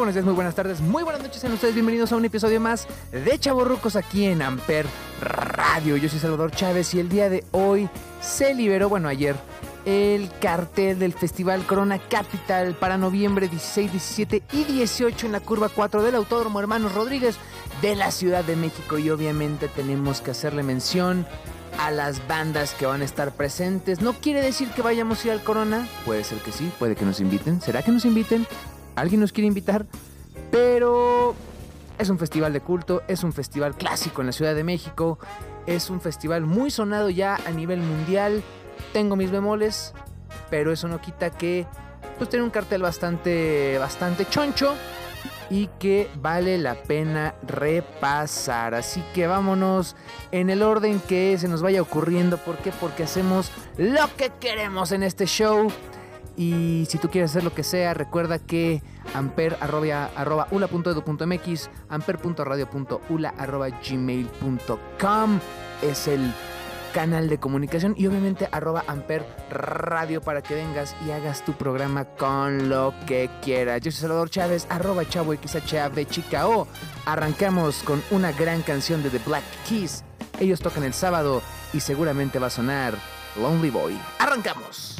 Buenos días, muy buenas tardes, muy buenas noches en ustedes. Bienvenidos a un episodio más de Chaborrucos aquí en Amper Radio. Yo soy Salvador Chávez y el día de hoy se liberó, bueno, ayer, el cartel del Festival Corona Capital para noviembre 16, 17 y 18 en la curva 4 del Autódromo Hermanos Rodríguez de la Ciudad de México. Y obviamente tenemos que hacerle mención a las bandas que van a estar presentes. No quiere decir que vayamos a ir al Corona. Puede ser que sí, puede que nos inviten. ¿Será que nos inviten? ¿Alguien nos quiere invitar? Pero es un festival de culto, es un festival clásico en la Ciudad de México, es un festival muy sonado ya a nivel mundial. Tengo mis bemoles, pero eso no quita que pues tiene un cartel bastante bastante choncho y que vale la pena repasar. Así que vámonos en el orden que se nos vaya ocurriendo. ¿Por qué? Porque hacemos lo que queremos en este show. Y si tú quieres hacer lo que sea, recuerda que amper arroba, arroba ula.edu.mx, amper.radio.ula arroba gmail.com es el canal de comunicación y obviamente arroba amper radio para que vengas y hagas tu programa con lo que quieras. Yo soy Salvador Chávez, arroba chavo XHAV chica o arrancamos con una gran canción de The Black Keys. Ellos tocan el sábado y seguramente va a sonar Lonely Boy. ¡Arrancamos!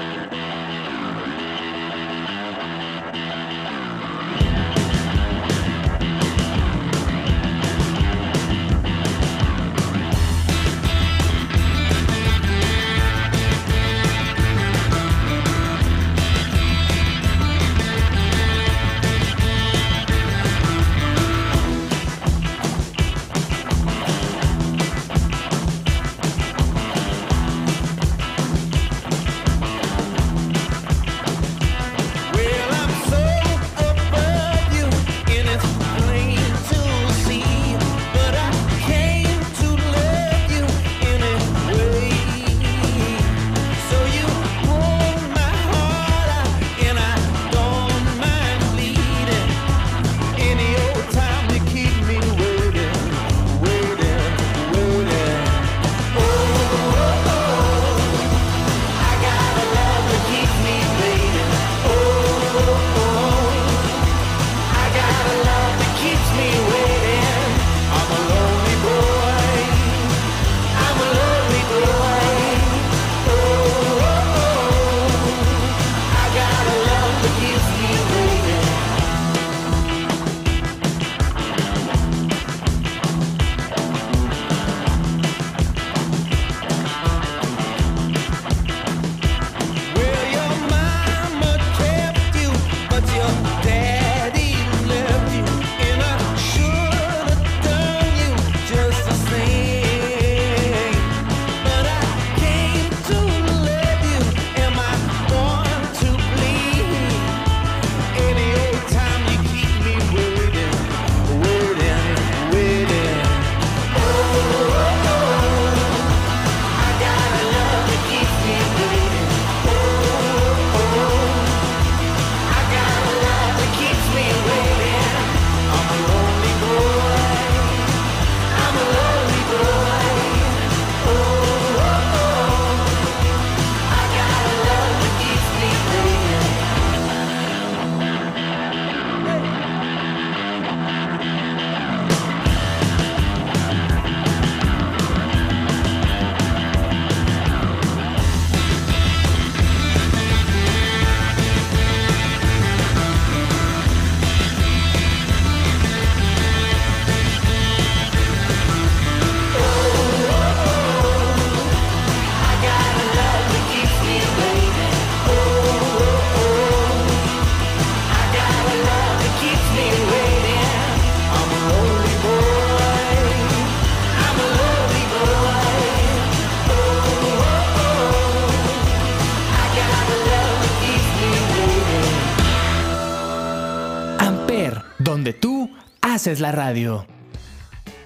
haces la radio.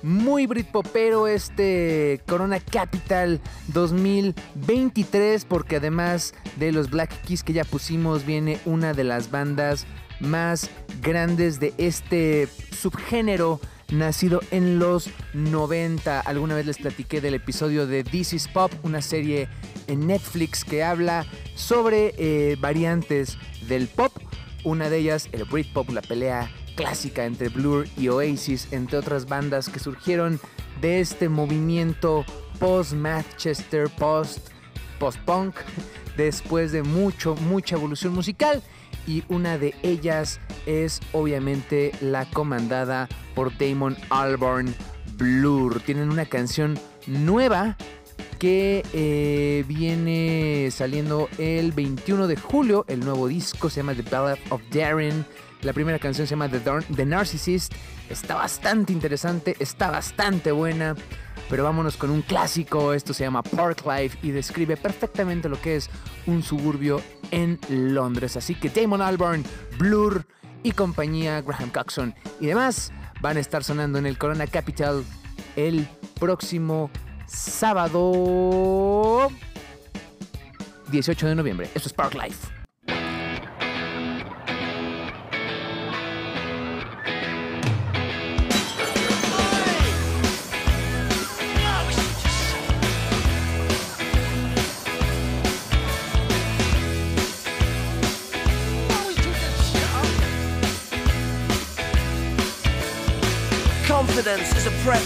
Muy Britpopero este Corona Capital 2023 porque además de los Black Keys que ya pusimos viene una de las bandas más grandes de este subgénero nacido en los 90. Alguna vez les platiqué del episodio de This is Pop, una serie en Netflix que habla sobre eh, variantes del pop. Una de ellas, el Britpop, la pelea clásica entre Blur y Oasis, entre otras bandas que surgieron de este movimiento post-Manchester, post, post-punk, después de mucho, mucha evolución musical. Y una de ellas es obviamente la comandada por Damon Albarn, Blur. Tienen una canción nueva que eh, viene saliendo el 21 de julio. El nuevo disco se llama The Ballad of Darren. La primera canción se llama The, The Narcissist. Está bastante interesante, está bastante buena. Pero vámonos con un clásico. Esto se llama Park Life y describe perfectamente lo que es un suburbio en Londres. Así que Damon Albarn, Blur y compañía, Graham Coxon y demás van a estar sonando en el Corona Capital el próximo sábado 18 de noviembre. Esto es Park Life.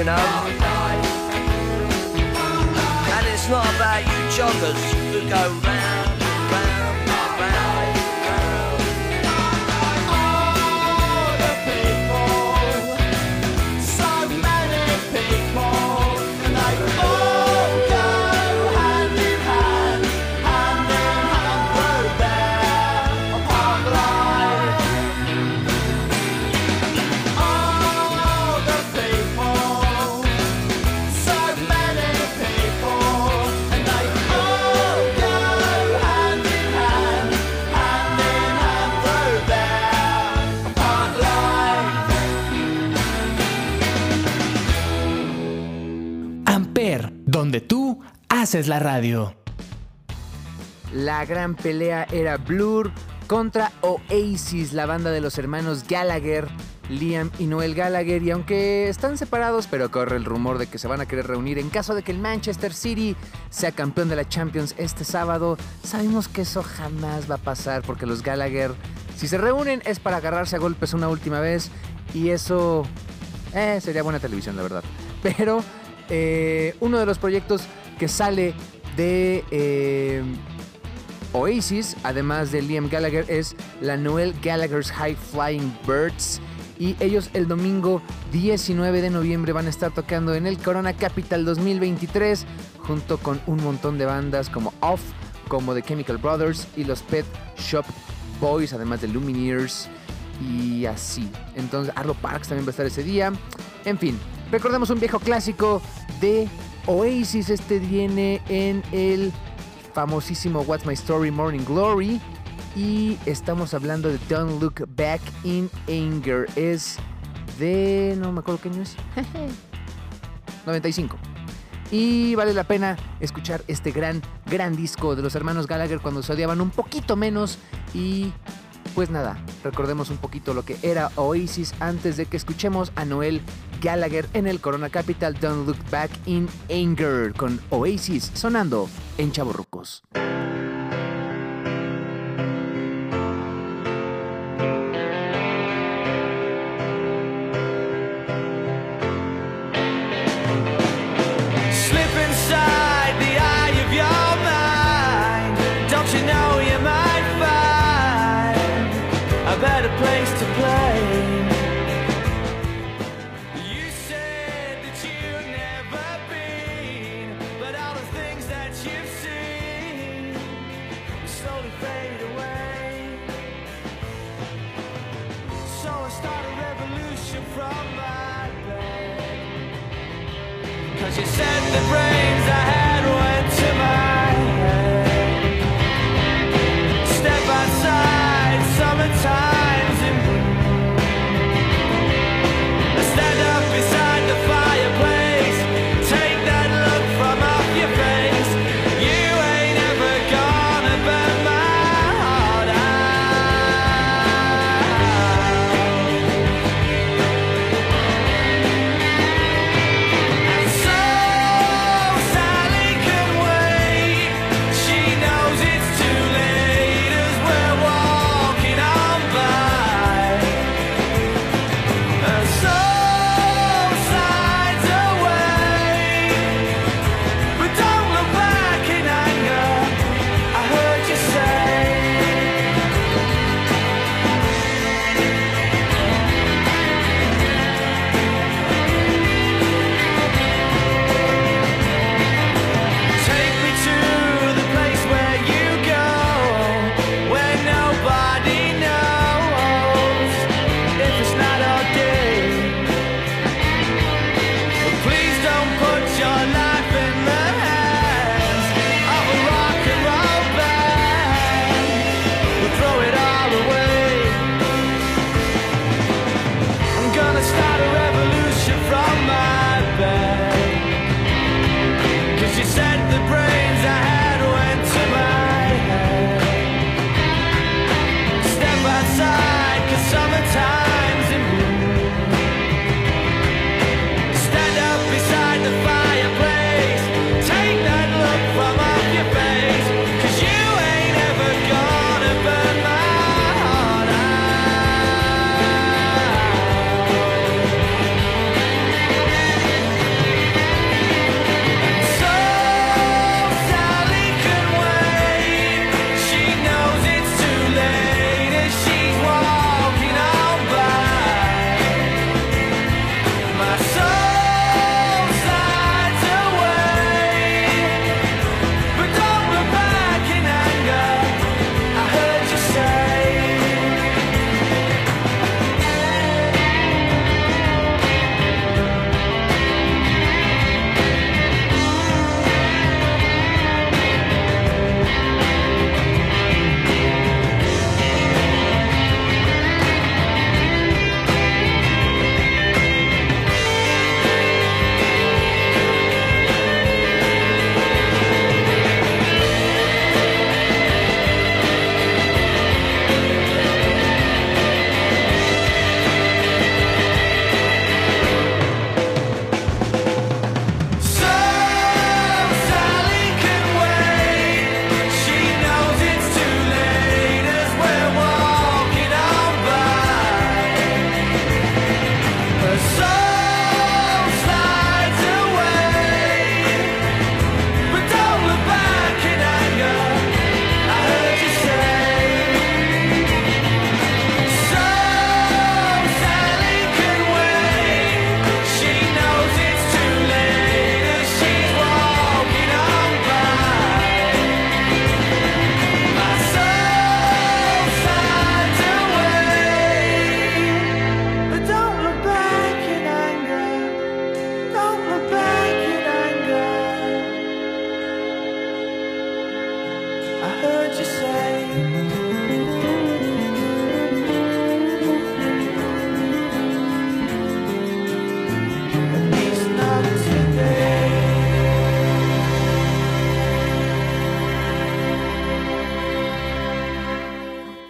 And it's not about you joggers who go round, haces la radio. La gran pelea era Blur contra Oasis, la banda de los hermanos Gallagher, Liam y Noel Gallagher. Y aunque están separados, pero corre el rumor de que se van a querer reunir en caso de que el Manchester City sea campeón de la Champions este sábado, sabemos que eso jamás va a pasar porque los Gallagher, si se reúnen, es para agarrarse a golpes una última vez. Y eso eh, sería buena televisión, la verdad. Pero eh, uno de los proyectos que sale de eh, Oasis, además de Liam Gallagher, es la Noel Gallagher's High Flying Birds. Y ellos el domingo 19 de noviembre van a estar tocando en el Corona Capital 2023 junto con un montón de bandas como Off, como The Chemical Brothers y los Pet Shop Boys, además de Lumineers y así. Entonces Arlo Parks también va a estar ese día. En fin, recordemos un viejo clásico de Oasis. Este viene en el famosísimo What's My Story Morning Glory. Y estamos hablando de Don't Look Back in Anger. Es de... no me acuerdo qué año es. 95. Y vale la pena escuchar este gran, gran disco de los hermanos Gallagher cuando se odiaban un poquito menos. Y pues nada, recordemos un poquito lo que era Oasis antes de que escuchemos a Noel Gallagher en el Corona Capital Don't Look Back in Anger con Oasis sonando en Chaborrucos.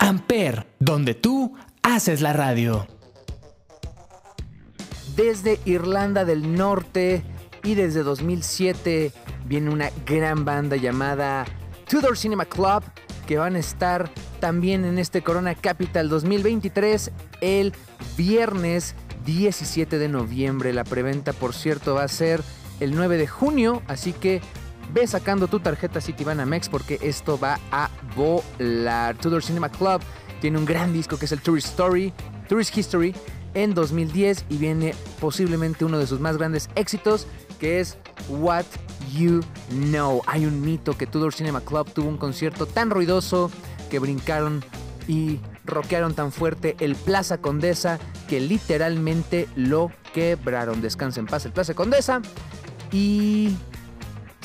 Amper, donde tú haces la radio. Desde Irlanda del Norte y desde 2007 viene una gran banda llamada Tudor Cinema Club que van a estar también en este Corona Capital 2023 el viernes 17 de noviembre. La preventa, por cierto, va a ser el 9 de junio, así que ve sacando tu tarjeta Citibanamex porque esto va a volar. Tudor Cinema Club tiene un gran disco que es el Tourist Story, Tourist History en 2010 y viene posiblemente uno de sus más grandes éxitos que es What You Know. Hay un mito que Tudor Cinema Club tuvo un concierto tan ruidoso que brincaron y rockearon tan fuerte el Plaza Condesa que literalmente lo quebraron. Descansa en paz el Plaza Condesa y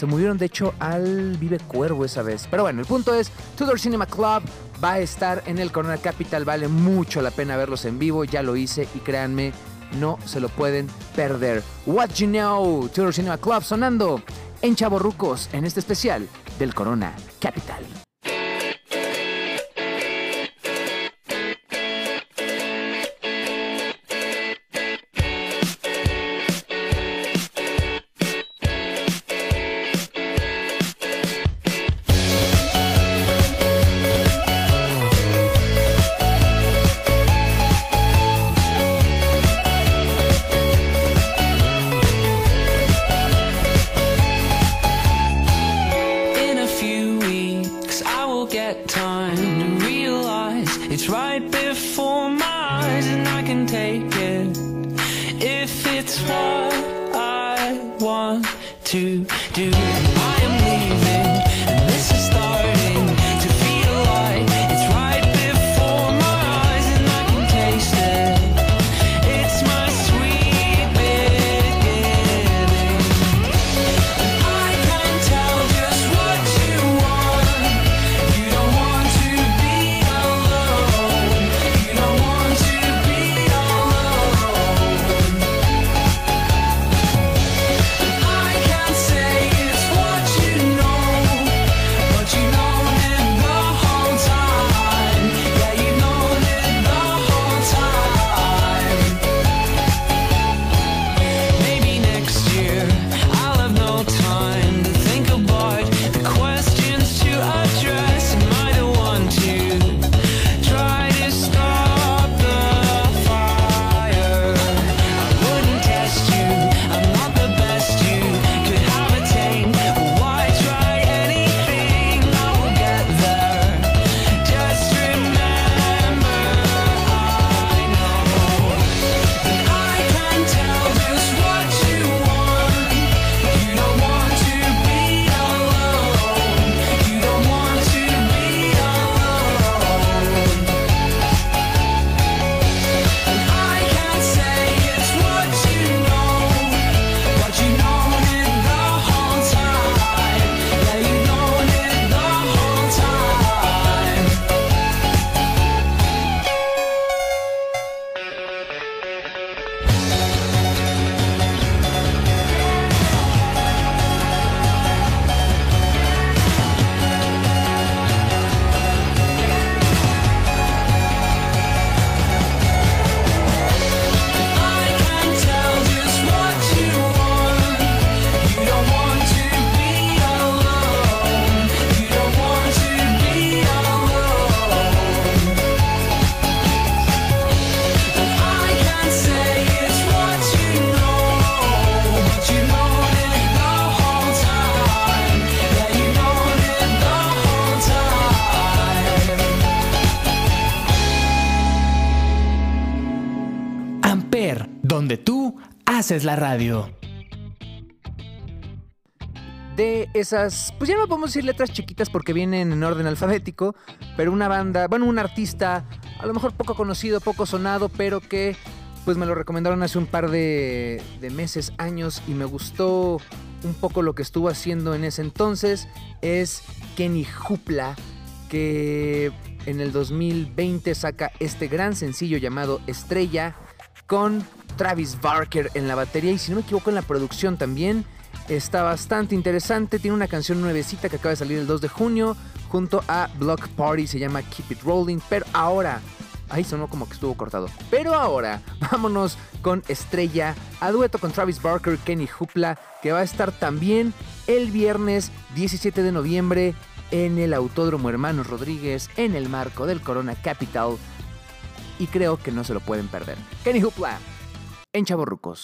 se movieron de hecho al Vive Cuervo esa vez. Pero bueno, el punto es, Tudor Cinema Club va a estar en el Corona Capital. Vale mucho la pena verlos en vivo. Ya lo hice y créanme, no se lo pueden perder. What You Know, Tudor Cinema Club sonando en Chaborrucos en este especial del Corona Capital. Haces la radio. de esas, pues ya no podemos decir letras chiquitas porque vienen en orden alfabético, pero una banda, bueno, un artista a lo mejor poco conocido, poco sonado, pero que pues me lo recomendaron hace un par de, de meses, años, y me gustó un poco lo que estuvo haciendo en ese entonces, es Kenny Hoopla, que en el 2020 saca este gran sencillo llamado Estrella con Travis Barker en la batería y si no me equivoco en la producción también. Está bastante interesante, tiene una canción nuevecita que acaba de salir el 2 de junio junto a Block Party, se llama Keep It Rolling, pero ahora, ahí sonó como que estuvo cortado, pero ahora vámonos con Estrella a dueto con Travis Barker, Kenny Hoopla, que va a estar también el viernes 17 de noviembre en el Autódromo Hermanos Rodríguez en el marco del Corona Capital y creo que no se lo pueden perder. Kenny Hoopla en Chavorrucos.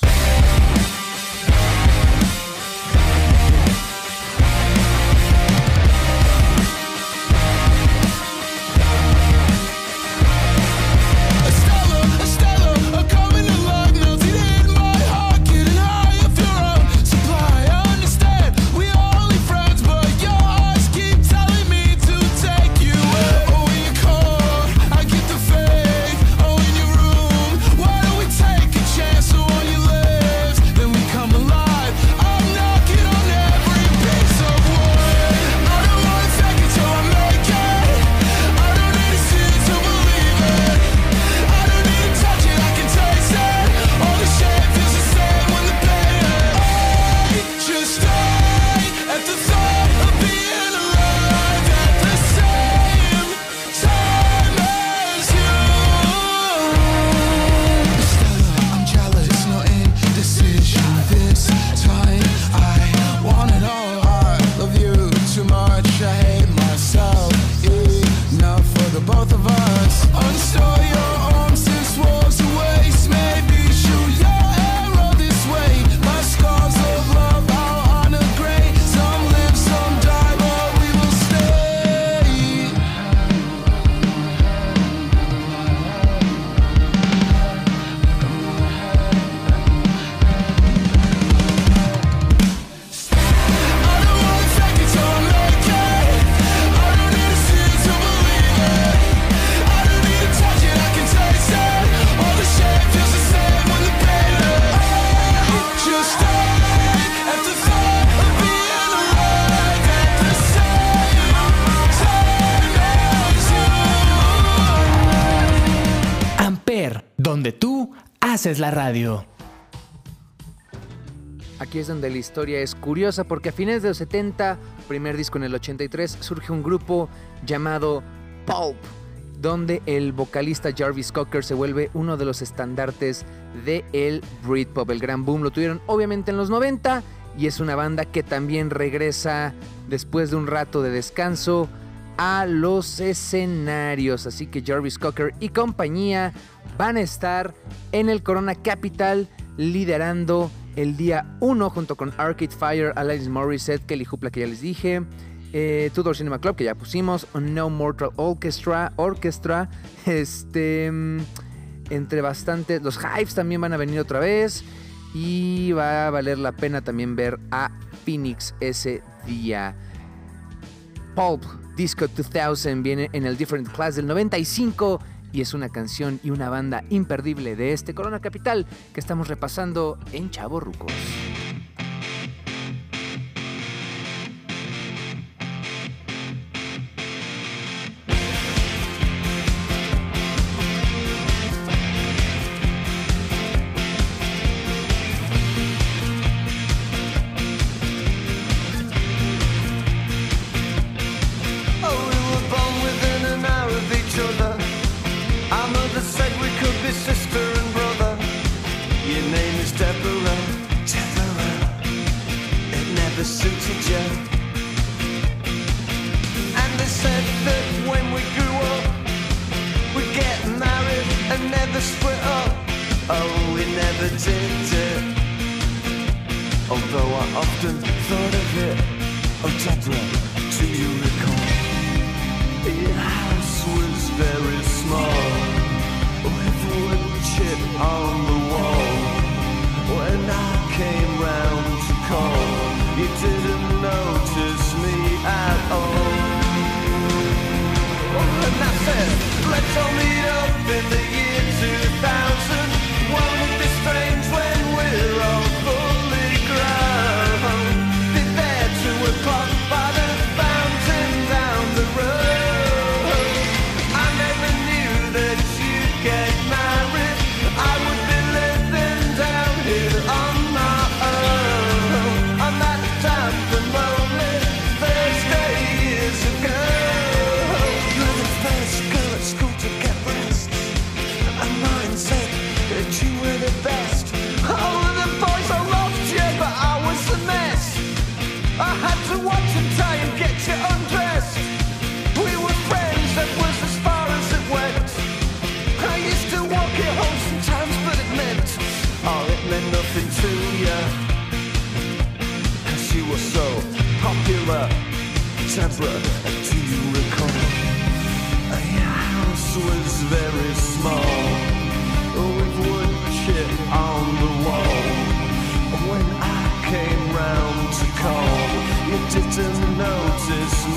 Haces la radio. Aquí es donde la historia es curiosa porque a fines de los 70, primer disco en el 83, surge un grupo llamado Pulp, donde el vocalista Jarvis Cocker se vuelve uno de los estandartes de el Britpop, el gran boom. Lo tuvieron obviamente en los 90 y es una banda que también regresa después de un rato de descanso a los escenarios. Así que Jarvis Cocker y compañía van a estar en el Corona Capital liderando el día 1 junto con Arcade Fire, Alanis Morissette, Kelly Hoopla que ya les dije, eh, Tudor Cinema Club que ya pusimos, No Mortal Orchestra, Orchestra, este, mm, entre bastantes, los Hives también van a venir otra vez y va a valer la pena también ver a Phoenix ese día. Pulp Disco 2000 viene en el Different Class del 95 y es una canción y una banda imperdible de este Corona Capital que estamos repasando en Chavo Rucos.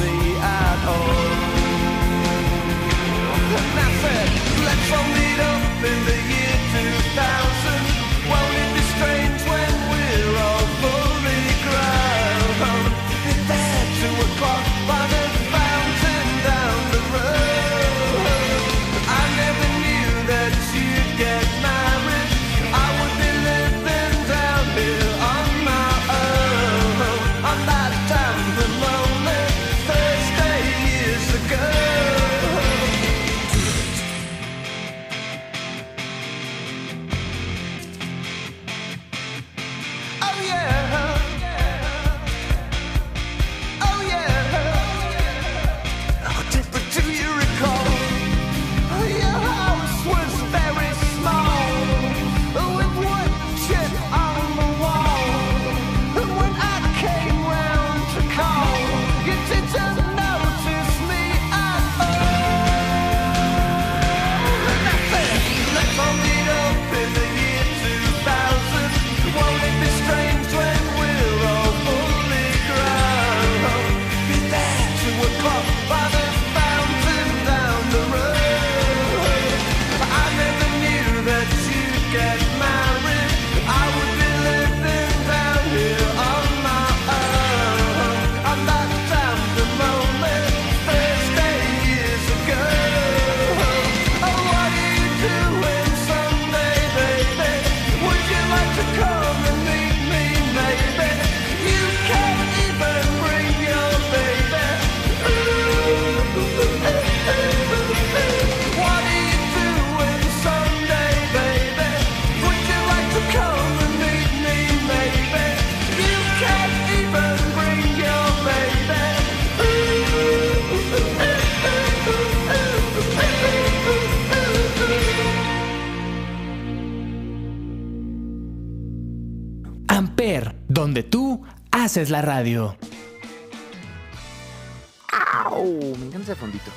me at all. And I said, let's all meet up in the year. Haces la radio. Me encanta ese fondito.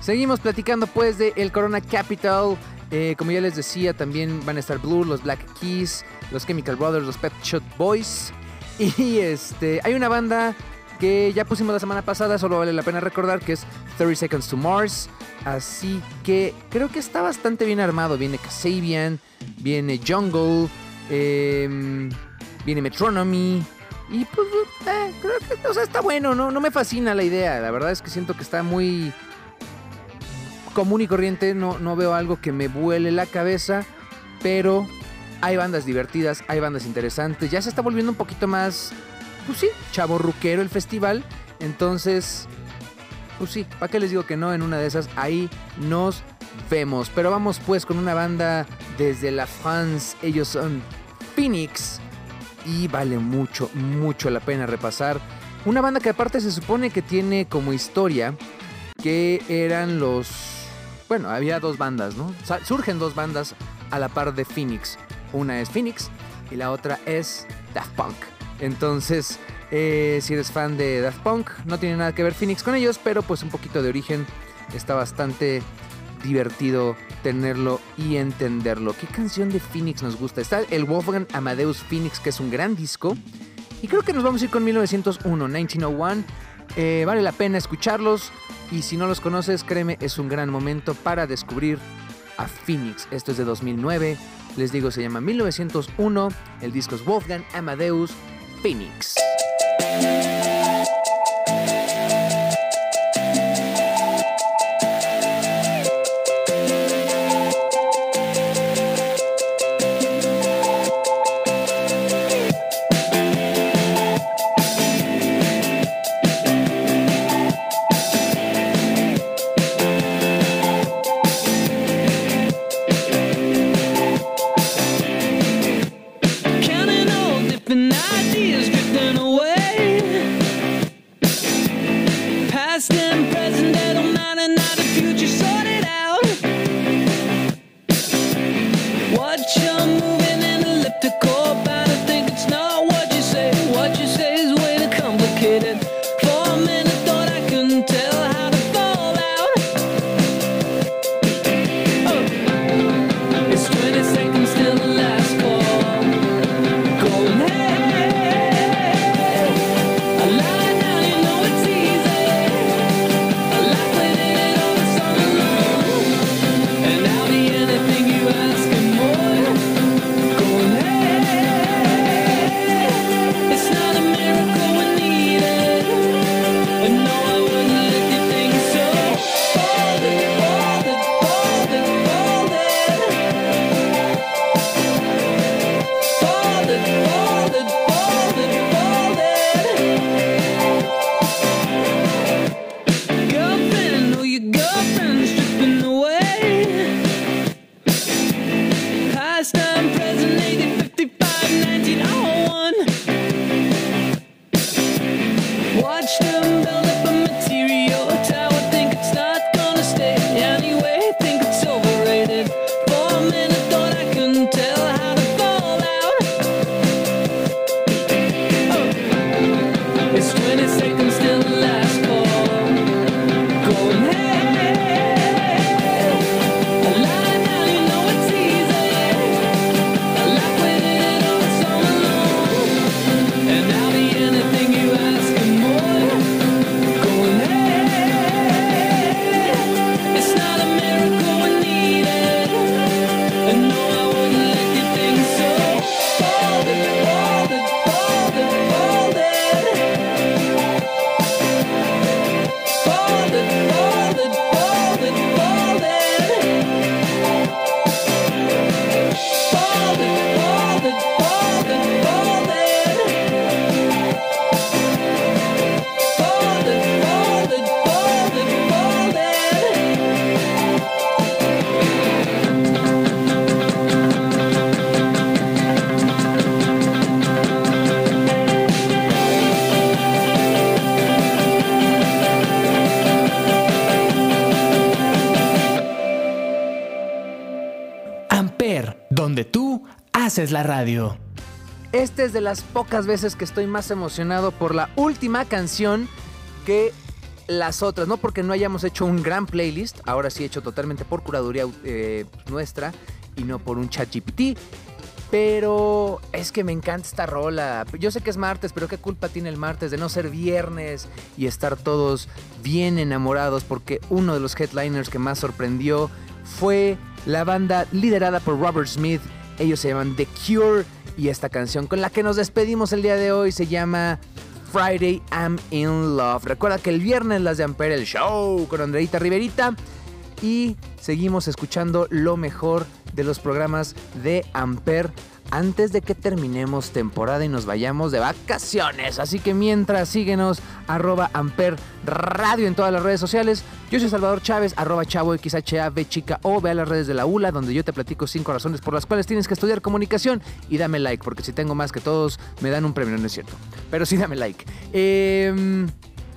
Seguimos platicando pues de el Corona Capital. Eh, como ya les decía, también van a estar Blue, los Black Keys, los Chemical Brothers, los Pet Shot Boys. Y este, hay una banda que ya pusimos la semana pasada, solo vale la pena recordar que es 30 Seconds to Mars. Así que creo que está bastante bien armado. Viene Kasabian, viene Jungle, em, viene Metronomy. Y pues, eh, creo que o sea, está bueno, ¿no? No me fascina la idea. La verdad es que siento que está muy común y corriente. No, no veo algo que me vuele la cabeza. Pero hay bandas divertidas, hay bandas interesantes. Ya se está volviendo un poquito más, pues sí, chavo ruquero el festival. Entonces, pues sí, ¿para qué les digo que no? En una de esas, ahí nos vemos. Pero vamos pues con una banda desde la France. Ellos son Phoenix. Y vale mucho, mucho la pena repasar. Una banda que aparte se supone que tiene como historia que eran los... Bueno, había dos bandas, ¿no? Surgen dos bandas a la par de Phoenix. Una es Phoenix y la otra es Daft Punk. Entonces, eh, si eres fan de Daft Punk, no tiene nada que ver Phoenix con ellos, pero pues un poquito de origen está bastante divertido tenerlo y entenderlo. ¿Qué canción de Phoenix nos gusta? Está el Wolfgang Amadeus Phoenix, que es un gran disco. Y creo que nos vamos a ir con 1901, 1901. Eh, vale la pena escucharlos. Y si no los conoces, créeme, es un gran momento para descubrir a Phoenix. Esto es de 2009. Les digo, se llama 1901. El disco es Wolfgang Amadeus Phoenix. Haces la radio. Esta es de las pocas veces que estoy más emocionado por la última canción que las otras. No porque no hayamos hecho un gran playlist, ahora sí hecho totalmente por curaduría eh, nuestra y no por un chat GPT. Pero es que me encanta esta rola. Yo sé que es martes, pero qué culpa tiene el martes de no ser viernes y estar todos bien enamorados porque uno de los headliners que más sorprendió fue la banda liderada por Robert Smith. Ellos se llaman The Cure y esta canción con la que nos despedimos el día de hoy se llama Friday I'm in Love. Recuerda que el viernes las de Ampere el show con Andreita Riverita y seguimos escuchando lo mejor de los programas de Amper antes de que terminemos temporada y nos vayamos de vacaciones. Así que mientras síguenos arroba Amper Radio en todas las redes sociales. Yo soy Salvador Chávez, arroba chavo XHAV chica o ve a las redes de la ULA donde yo te platico cinco razones por las cuales tienes que estudiar comunicación y dame like porque si tengo más que todos me dan un premio, no es cierto. Pero sí dame like. Em,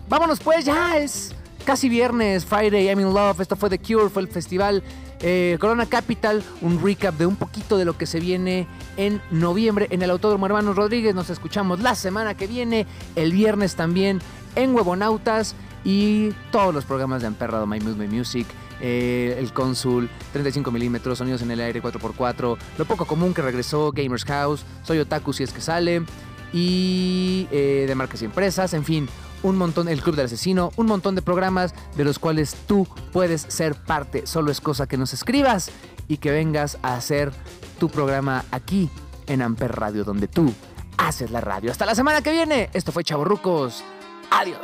vámonos pues, ya es casi viernes, Friday, I'm in Love. Esto fue The Cure, fue el festival eh, Corona Capital. Un recap de un poquito de lo que se viene en noviembre en el Autódromo Hermanos Rodríguez. Nos escuchamos la semana que viene, el viernes también en Huevonautas y todos los programas de Amperrado, My Mood, My Music. eh, el Cónsul, 35 milímetros, sonidos en el aire 4x4, lo poco común que regresó, Gamers House, Soy Otaku si es que sale, y eh, de marcas y empresas, en fin, un montón, el Club del Asesino, un montón de programas de los cuales tú puedes ser parte. Solo es cosa que nos escribas y que vengas a hacer tu programa aquí en Amper Radio, donde tú haces la radio. Hasta la semana que viene. Esto fue Chavorrucos. Adiós.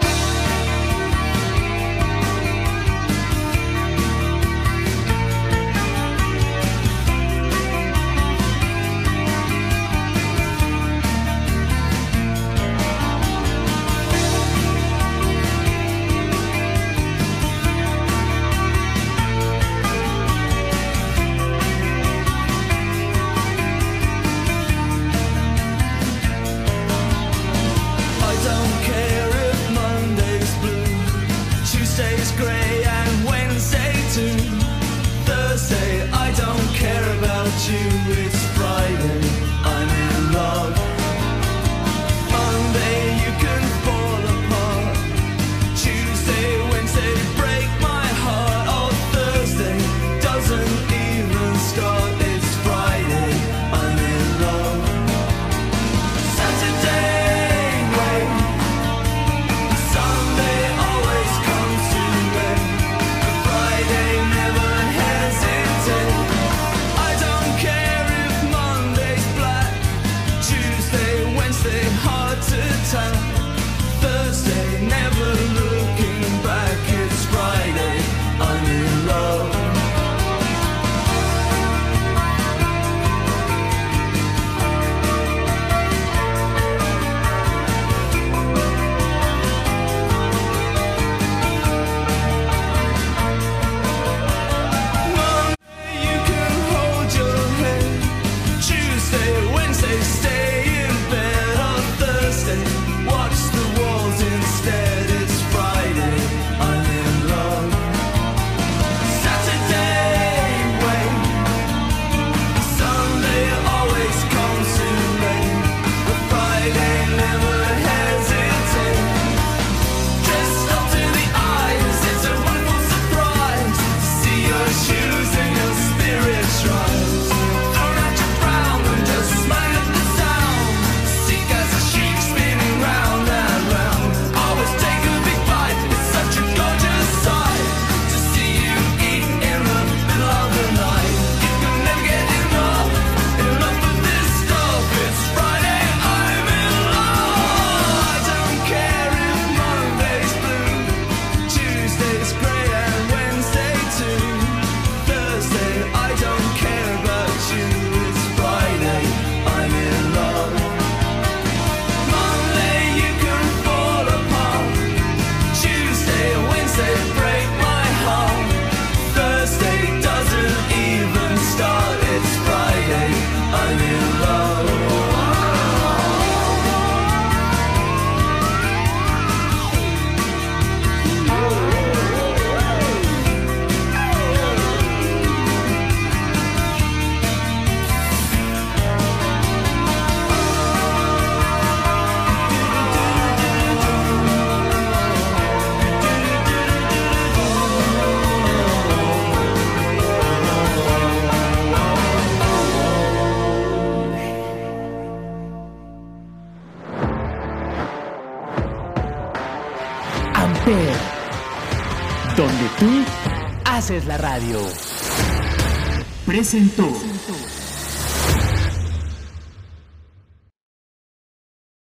La radio. Presentó.